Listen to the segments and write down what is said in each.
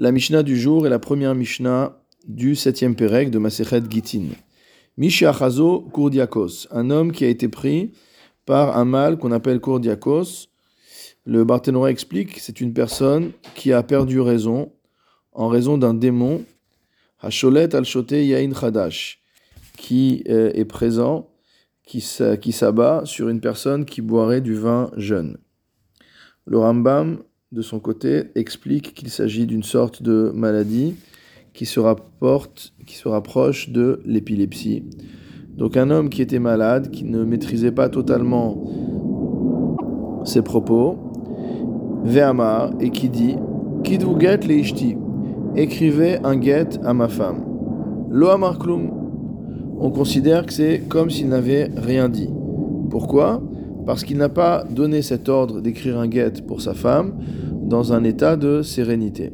La Mishnah du jour est la première Mishnah du septième Pérec de Masechet Gitin. Mishachazo Kourdiakos, un homme qui a été pris par un mal qu'on appelle Kourdiakos. Le Barthénora explique c'est une personne qui a perdu raison en raison d'un démon, Hasholet al-Shote Yain Chadash, qui euh, est présent, qui s'abat sur une personne qui boirait du vin jeune. Le Rambam, de son côté, explique qu'il s'agit d'une sorte de maladie qui se, rapporte, qui se rapproche de l'épilepsie. Donc un homme qui était malade, qui ne maîtrisait pas totalement ses propos, Ve'amar, et qui dit Kidvu get leishti, écrivez un get à ma femme. On considère que c'est comme s'il n'avait rien dit. Pourquoi? Parce qu'il n'a pas donné cet ordre d'écrire un get pour sa femme dans un état de sérénité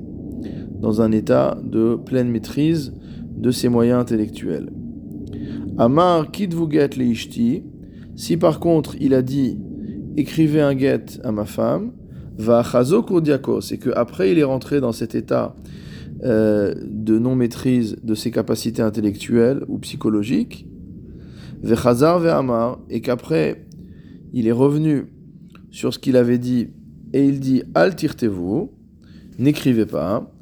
dans un état de pleine maîtrise de ses moyens intellectuels. Amar vous get leishti, si par contre il a dit écrivez un get à ma femme, va kurdiakos, et qu'après il est rentré dans cet état euh, de non-maîtrise de ses capacités intellectuelles ou psychologiques, vechazar ve'amar, et qu'après il est revenu sur ce qu'il avait dit, et il dit altirtez-vous, n'écrivez pas,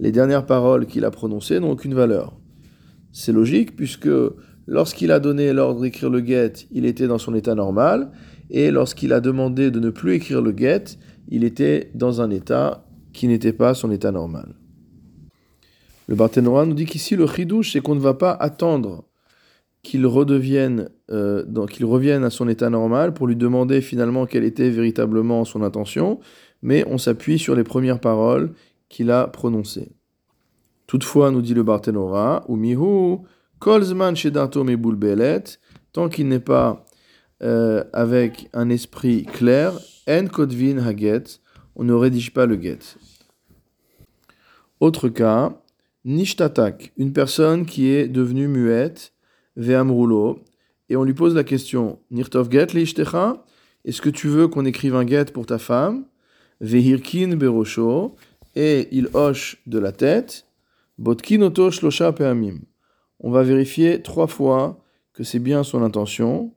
les dernières paroles qu'il a prononcées n'ont aucune valeur. C'est logique puisque lorsqu'il a donné l'ordre d'écrire le get, il était dans son état normal, et lorsqu'il a demandé de ne plus écrire le get, il était dans un état qui n'était pas son état normal. Le Barthénora nous dit qu'ici le chidouche, c'est qu'on ne va pas attendre qu'il redevienne, euh, qu'il revienne à son état normal pour lui demander finalement quelle était véritablement son intention, mais on s'appuie sur les premières paroles qu'il a prononcées. Toutefois, nous dit le Barthénora, ou mihu, kolzman tant qu'il n'est pas euh, avec un esprit clair, en kodvin haget, on ne rédige pas le get. Autre cas, nishtatak, une personne qui est devenue muette, et on lui pose la question, nirtov get est-ce que tu veux qu'on écrive un get pour ta femme? Vehirkin berosho, et il hoche de la tête, botkin oto shlosha peamim. On va vérifier trois fois que c'est bien son intention.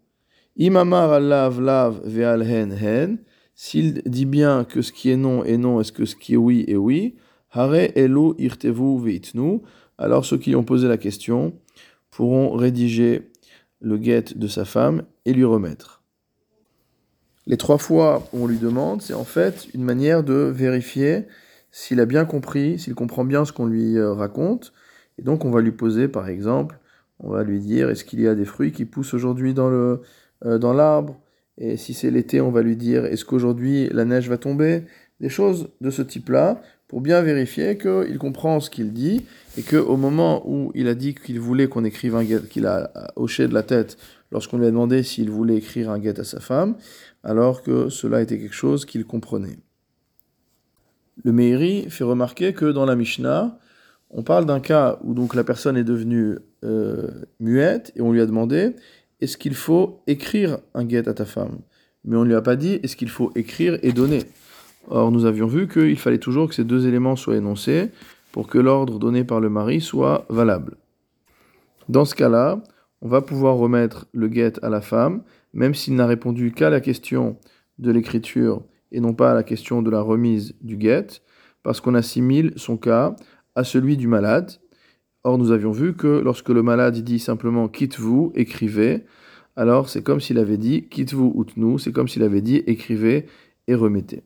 Imamar alav lav ve'al hen hen. S'il dit bien que ce qui est non est non, est-ce que ce qui est oui est oui. Hare elu irtevu veitnu. Alors ceux qui ont posé la question pourront rédiger le guet de sa femme et lui remettre. Les trois fois où on lui demande, c'est en fait une manière de vérifier s'il a bien compris, s'il comprend bien ce qu'on lui euh, raconte. Et donc on va lui poser, par exemple, on va lui dire est-ce qu'il y a des fruits qui poussent aujourd'hui dans le euh, dans l'arbre? Et si c'est l'été, on va lui dire est-ce qu'aujourd'hui la neige va tomber? Des choses de ce type-là pour bien vérifier qu'il comprend ce qu'il dit et qu'au moment où il a dit qu'il voulait qu'on écrive un guet, qu'il a hoché de la tête lorsqu'on lui a demandé s'il voulait écrire un guet à sa femme, alors que cela était quelque chose qu'il comprenait. Le Meiri fait remarquer que dans la Mishnah, on parle d'un cas où donc la personne est devenue euh, muette et on lui a demandé est-ce qu'il faut écrire un guet à ta femme? Mais on ne lui a pas dit est-ce qu'il faut écrire et donner? Or, nous avions vu qu'il fallait toujours que ces deux éléments soient énoncés pour que l'ordre donné par le mari soit valable. Dans ce cas-là, on va pouvoir remettre le guet à la femme, même s'il n'a répondu qu'à la question de l'écriture et non pas à la question de la remise du guet, parce qu'on assimile son cas à celui du malade. Or, nous avions vu que lorsque le malade dit simplement quitte-vous, écrivez, alors c'est comme s'il avait dit quitte-vous ou nous, c'est comme s'il avait dit écrivez et remettez.